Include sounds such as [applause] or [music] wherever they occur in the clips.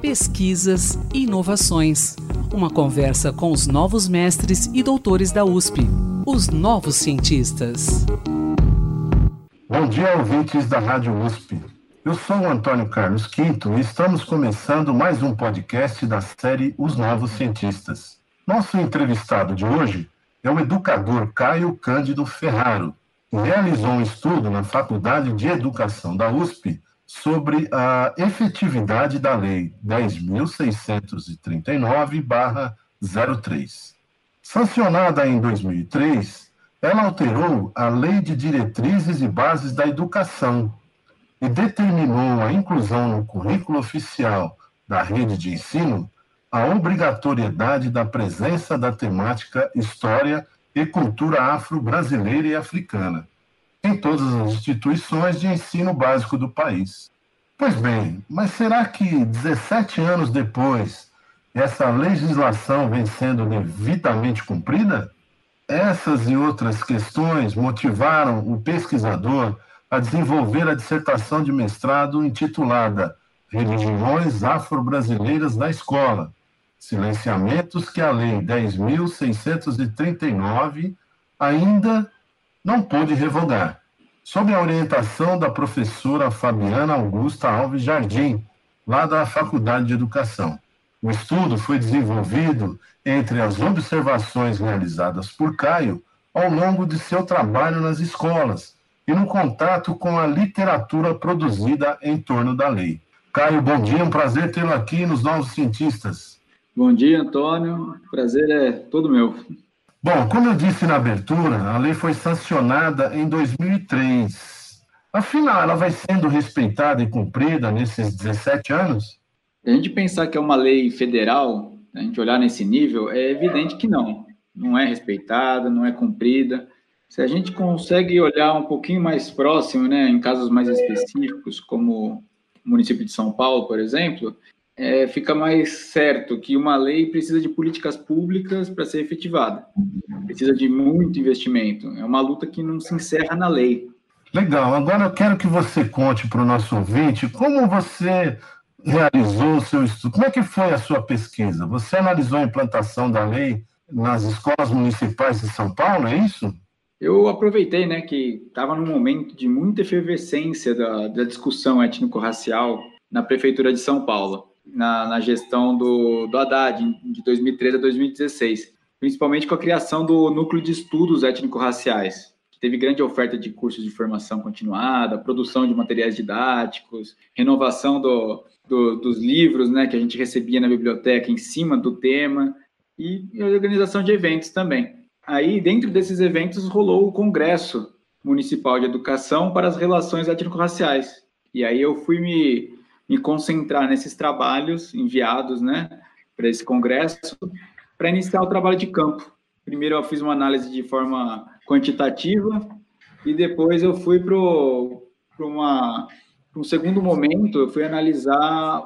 Pesquisas e inovações. Uma conversa com os novos mestres e doutores da USP, os novos cientistas. Bom dia, ouvintes da Rádio USP. Eu sou o Antônio Carlos Quinto e estamos começando mais um podcast da série Os Novos Cientistas. Nosso entrevistado de hoje é o educador Caio Cândido Ferraro, que realizou um estudo na Faculdade de Educação da USP sobre a efetividade da Lei 10.639-03. Sancionada em 2003, ela alterou a Lei de Diretrizes e Bases da Educação e determinou a inclusão no currículo oficial da rede de ensino a obrigatoriedade da presença da temática História e Cultura Afro-Brasileira e Africana em todas as instituições de ensino básico do país. Pois bem, mas será que 17 anos depois essa legislação vem sendo devidamente cumprida? Essas e outras questões motivaram o pesquisador a desenvolver a dissertação de mestrado intitulada Religiões Afro-Brasileiras na Escola, silenciamentos que a Lei 10.639 ainda não pôde revogar, sob a orientação da professora Fabiana Augusta Alves Jardim, lá da Faculdade de Educação. O estudo foi desenvolvido entre as observações realizadas por Caio ao longo de seu trabalho nas escolas e no contato com a literatura produzida em torno da lei. Caio, bom dia, um prazer tê-lo aqui nos Novos Cientistas. Bom dia, Antônio. Prazer é todo meu. Bom, como eu disse na abertura, a lei foi sancionada em 2003. Afinal, ela vai sendo respeitada e cumprida nesses 17 anos? A gente pensar que é uma lei federal, a gente olhar nesse nível, é evidente que não. Não é respeitada, não é cumprida. Se a gente consegue olhar um pouquinho mais próximo, né, em casos mais específicos, como o município de São Paulo, por exemplo, é, fica mais certo que uma lei precisa de políticas públicas para ser efetivada. Precisa de muito investimento. É uma luta que não se encerra na lei. Legal. Agora eu quero que você conte para o nosso ouvinte como você realizou o seu estudo. Como é que foi a sua pesquisa? Você analisou a implantação da lei nas escolas municipais de São Paulo, é isso? Eu aproveitei, né, que estava num momento de muita efervescência da, da discussão étnico-racial na prefeitura de São Paulo na, na gestão do, do Haddad, de 2013 a 2016, principalmente com a criação do Núcleo de Estudos Étnico-Raciais, que teve grande oferta de cursos de formação continuada, produção de materiais didáticos, renovação do, do, dos livros né, que a gente recebia na biblioteca em cima do tema, e, e organização de eventos também. Aí, dentro desses eventos, rolou o Congresso Municipal de Educação para as Relações Étnico-Raciais. E aí eu fui me me concentrar nesses trabalhos enviados, né, para esse congresso, para iniciar o trabalho de campo. Primeiro eu fiz uma análise de forma quantitativa e depois eu fui para um segundo momento, eu fui analisar,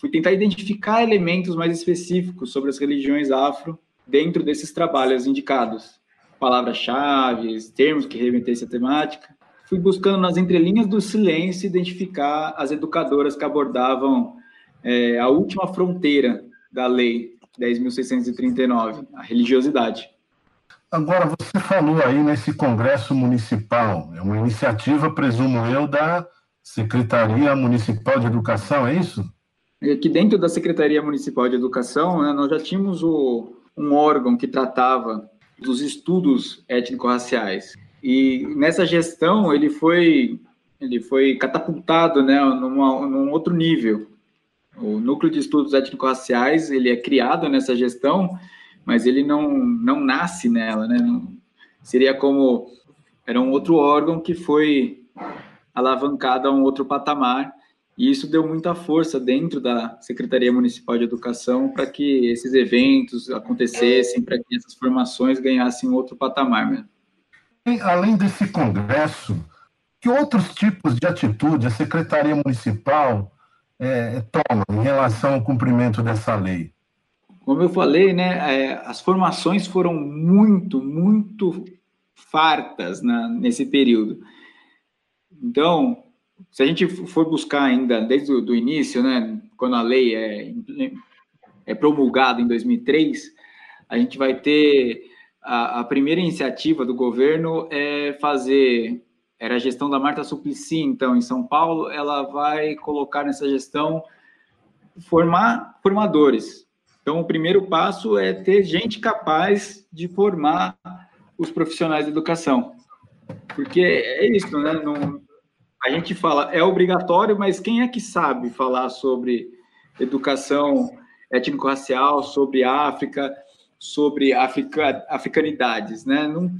fui tentar identificar elementos mais específicos sobre as religiões afro dentro desses trabalhos indicados, palavras-chave, termos que remetessem à temática, fui buscando nas entrelinhas do silêncio identificar as educadoras que abordavam é, a última fronteira da lei 10.639, a religiosidade. Agora, você falou aí nesse Congresso Municipal, é uma iniciativa, presumo eu, da Secretaria Municipal de Educação, é isso? Aqui dentro da Secretaria Municipal de Educação, né, nós já tínhamos o, um órgão que tratava dos estudos étnico-raciais. E nessa gestão ele foi ele foi catapultado, né, numa, num outro nível. O núcleo de estudos étnico-raciais ele é criado nessa gestão, mas ele não não nasce nela, né? Não, seria como era um outro órgão que foi alavancado a um outro patamar e isso deu muita força dentro da Secretaria Municipal de Educação para que esses eventos acontecessem, para que essas formações ganhassem outro patamar mesmo além desse congresso, que outros tipos de atitude a Secretaria Municipal é, toma em relação ao cumprimento dessa lei? Como eu falei, né, é, as formações foram muito, muito fartas na, nesse período. Então, se a gente for buscar ainda desde o início, né, quando a lei é, é promulgada em 2003, a gente vai ter a, a, primeira iniciativa do governo é fazer era a gestão da Marta Suplicy, então, em São Paulo, ela vai colocar nessa gestão formar formadores. Então, o primeiro passo é ter gente capaz de formar os profissionais de educação. Porque é isso, né? Não, a gente fala, é obrigatório, mas quem é que sabe falar sobre educação étnico-racial, sobre África, sobre africa, africanidades, né? Não,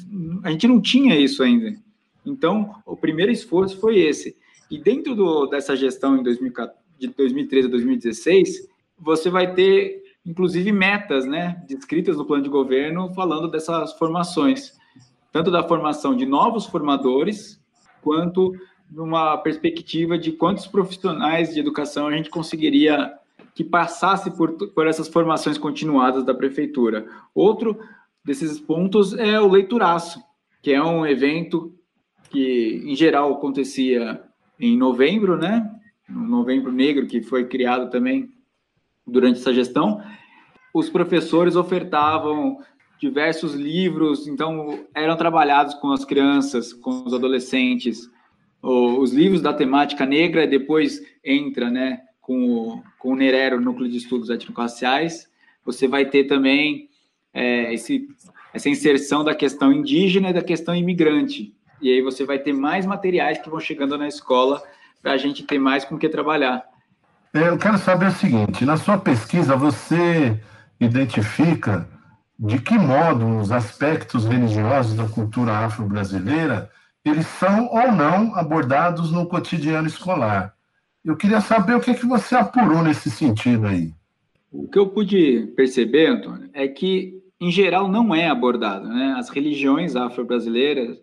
a gente não tinha isso ainda. Então, o primeiro esforço foi esse. E dentro do, dessa gestão em 2014, de 2013 a 2016, você vai ter, inclusive, metas, né, descritas no plano de governo, falando dessas formações, tanto da formação de novos formadores, quanto numa perspectiva de quantos profissionais de educação a gente conseguiria que passasse por, por essas formações continuadas da prefeitura. Outro desses pontos é o leituraço, que é um evento que, em geral, acontecia em novembro, né? No novembro negro, que foi criado também durante essa gestão. Os professores ofertavam diversos livros, então eram trabalhados com as crianças, com os adolescentes, os livros da temática negra, depois entra, né, com com o Nerero, Núcleo de Estudos Étnico-Raciais, você vai ter também é, esse, essa inserção da questão indígena e da questão imigrante. E aí você vai ter mais materiais que vão chegando na escola para a gente ter mais com o que trabalhar. É, eu quero saber o seguinte: na sua pesquisa, você identifica de que modo os aspectos religiosos da cultura afro-brasileira eles são ou não abordados no cotidiano escolar. Eu queria saber o que, é que você apurou nesse sentido aí. O que eu pude perceber, Antônio, é que, em geral, não é abordado. Né? As religiões afro-brasileiras,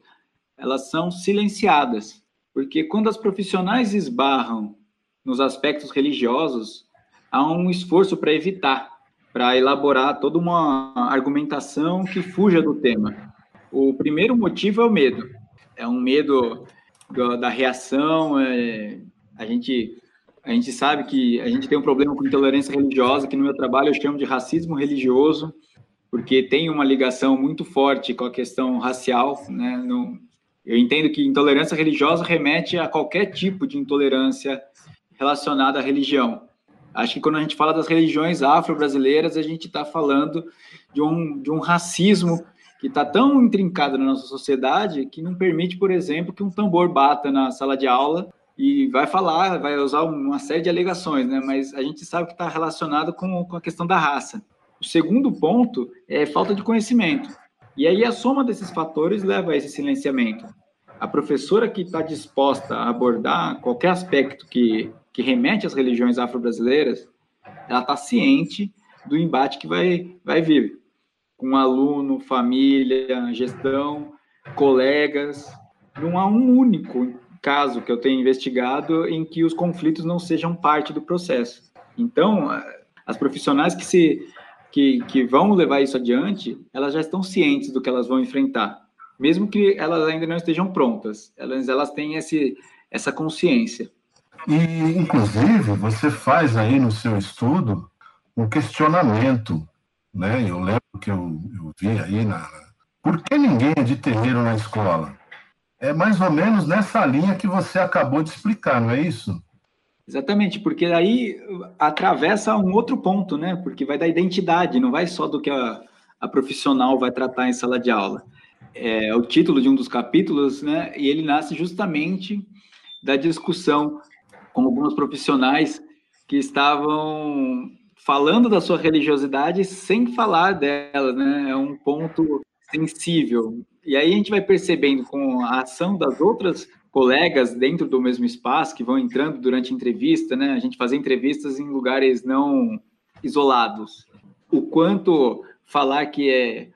elas são silenciadas, porque quando as profissionais esbarram nos aspectos religiosos, há um esforço para evitar, para elaborar toda uma argumentação que fuja do tema. O primeiro motivo é o medo. É um medo da reação, é, a gente a gente sabe que a gente tem um problema com intolerância religiosa, que no meu trabalho eu chamo de racismo religioso, porque tem uma ligação muito forte com a questão racial, né? No, eu entendo que intolerância religiosa remete a qualquer tipo de intolerância relacionada à religião. Acho que quando a gente fala das religiões afro-brasileiras, a gente está falando de um, de um racismo que está tão intrincado na nossa sociedade que não permite, por exemplo, que um tambor bata na sala de aula e vai falar, vai usar uma série de alegações, né? Mas a gente sabe que está relacionado com, com a questão da raça. O segundo ponto é falta de conhecimento. E aí a soma desses fatores leva a esse silenciamento. A professora que está disposta a abordar qualquer aspecto que, que remete às religiões afro-brasileiras, ela está ciente do embate que vai, vai vir com aluno, família, gestão, colegas. Não há um único caso que eu tenha investigado em que os conflitos não sejam parte do processo. Então, as profissionais que se que, que vão levar isso adiante, elas já estão cientes do que elas vão enfrentar, mesmo que elas ainda não estejam prontas. Elas elas têm esse essa consciência. E inclusive você faz aí no seu estudo um questionamento, né? Eu lembro que eu, eu vi aí na por que ninguém é de terreiro na escola? É mais ou menos nessa linha que você acabou de explicar, não é isso? Exatamente, porque aí atravessa um outro ponto, né? Porque vai da identidade, não vai só do que a, a profissional vai tratar em sala de aula. É o título de um dos capítulos, né? E ele nasce justamente da discussão com alguns profissionais que estavam falando da sua religiosidade sem falar dela, né? É um ponto sensível. E aí a gente vai percebendo com a ação das outras colegas dentro do mesmo espaço que vão entrando durante a entrevista, né? A gente fazer entrevistas em lugares não isolados. O quanto falar que é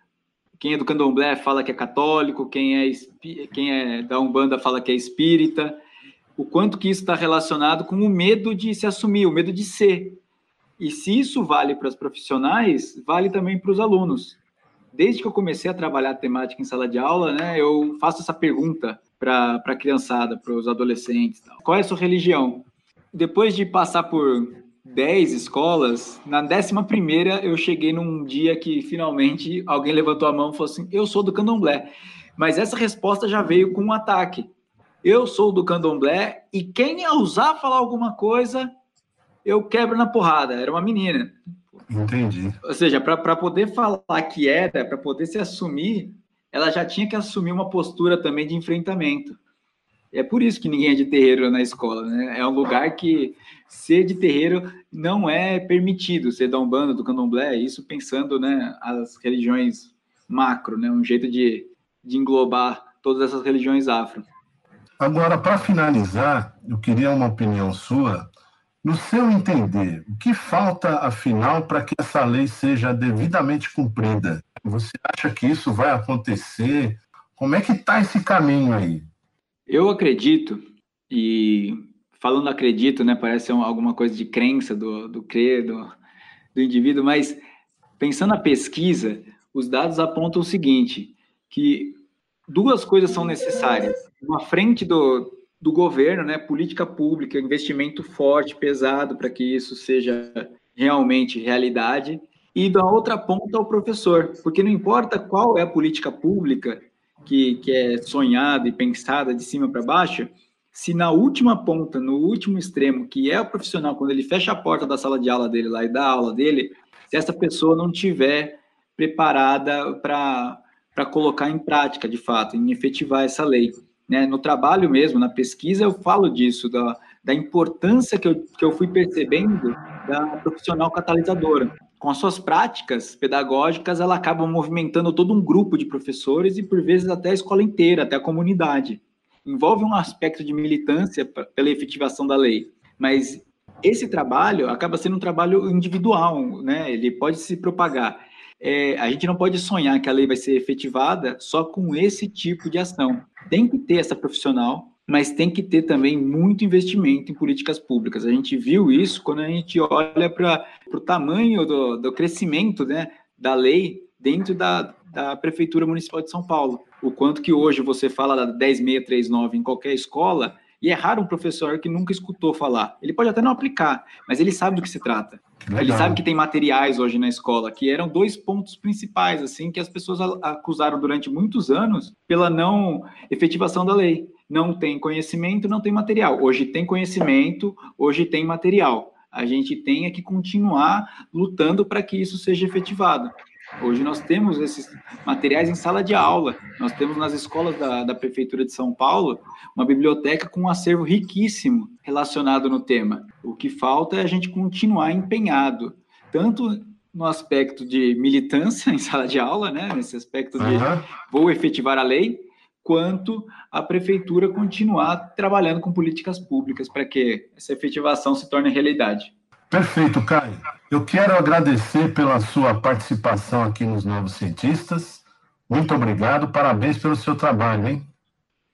quem é do Candomblé fala que é católico, quem é quem é da Umbanda fala que é espírita. O quanto que isso está relacionado com o medo de se assumir, o medo de ser. E se isso vale para os profissionais, vale também para os alunos desde que eu comecei a trabalhar temática em sala de aula, né, eu faço essa pergunta para a criançada, para os adolescentes. Qual é a sua religião? Depois de passar por 10 escolas, na décima primeira eu cheguei num dia que finalmente alguém levantou a mão e falou assim: Eu sou do candomblé. Mas essa resposta já veio com um ataque. Eu sou do candomblé e quem ousar falar alguma coisa, eu quebro na porrada. Era uma menina. Entendi. Ou seja, para poder falar que era, para poder se assumir, ela já tinha que assumir uma postura também de enfrentamento. É por isso que ninguém é de terreiro na escola, né? É um lugar que ser de terreiro não é permitido, ser da Umbanda, do Candomblé, isso pensando, né, as religiões macro, né? Um jeito de, de englobar todas essas religiões afro. Agora, para finalizar, eu queria uma opinião sua no seu entender, o que falta, afinal, para que essa lei seja devidamente cumprida? Você acha que isso vai acontecer? Como é que está esse caminho aí? Eu acredito, e falando acredito, né, parece alguma coisa de crença do, do credo do indivíduo, mas pensando na pesquisa, os dados apontam o seguinte, que duas coisas são necessárias. Uma frente do, do governo, né, política pública, investimento forte, pesado para que isso seja realmente realidade. E da outra ponta, o professor, porque não importa qual é a política pública que, que é sonhada e pensada de cima para baixo, se na última ponta, no último extremo, que é o profissional, quando ele fecha a porta da sala de aula dele lá e dá aula dele, se essa pessoa não tiver preparada para colocar em prática, de fato, em efetivar essa lei. Né? No trabalho mesmo, na pesquisa, eu falo disso, da, da importância que eu, que eu fui percebendo da profissional catalisadora. Com as suas práticas pedagógicas, ela acaba movimentando todo um grupo de professores e, por vezes, até a escola inteira, até a comunidade. Envolve um aspecto de militância pela efetivação da lei, mas esse trabalho acaba sendo um trabalho individual, né? Ele pode se propagar é, a gente não pode sonhar que a lei vai ser efetivada só com esse tipo de ação. Tem que ter essa profissional, mas tem que ter também muito investimento em políticas públicas. A gente viu isso quando a gente olha para o tamanho do, do crescimento né, da lei dentro da, da Prefeitura Municipal de São Paulo. O quanto que hoje você fala da 10639 em qualquer escola, e é raro um professor que nunca escutou falar. Ele pode até não aplicar, mas ele sabe do que se trata. Legal. Ele sabe que tem materiais hoje na escola, que eram dois pontos principais, assim, que as pessoas acusaram durante muitos anos pela não efetivação da lei. Não tem conhecimento, não tem material. Hoje tem conhecimento, hoje tem material. A gente tem é que continuar lutando para que isso seja efetivado. Hoje nós temos esses materiais em sala de aula. Nós temos nas escolas da, da Prefeitura de São Paulo uma biblioteca com um acervo riquíssimo relacionado no tema. O que falta é a gente continuar empenhado, tanto no aspecto de militância [laughs] em sala de aula, né, nesse aspecto de uhum. vou efetivar a lei, quanto a prefeitura continuar trabalhando com políticas públicas para que essa efetivação se torne realidade. Perfeito, Caio. Eu quero agradecer pela sua participação aqui nos Novos Cientistas. Muito obrigado, parabéns pelo seu trabalho, hein?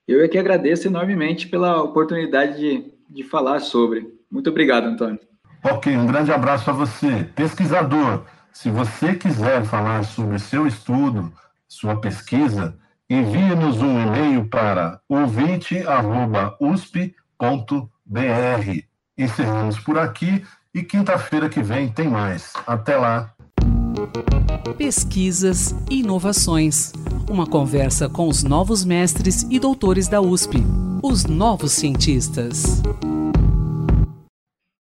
Eu é que agradeço enormemente pela oportunidade de, de falar sobre. Muito obrigado, Antônio. Ok, um grande abraço a você. Pesquisador, se você quiser falar sobre seu estudo, sua pesquisa, envie-nos um e-mail para ouvinte.usp.br. Encerramos por aqui e quinta-feira que vem tem mais. Até lá. Pesquisas e inovações. Uma conversa com os novos mestres e doutores da USP, os novos cientistas.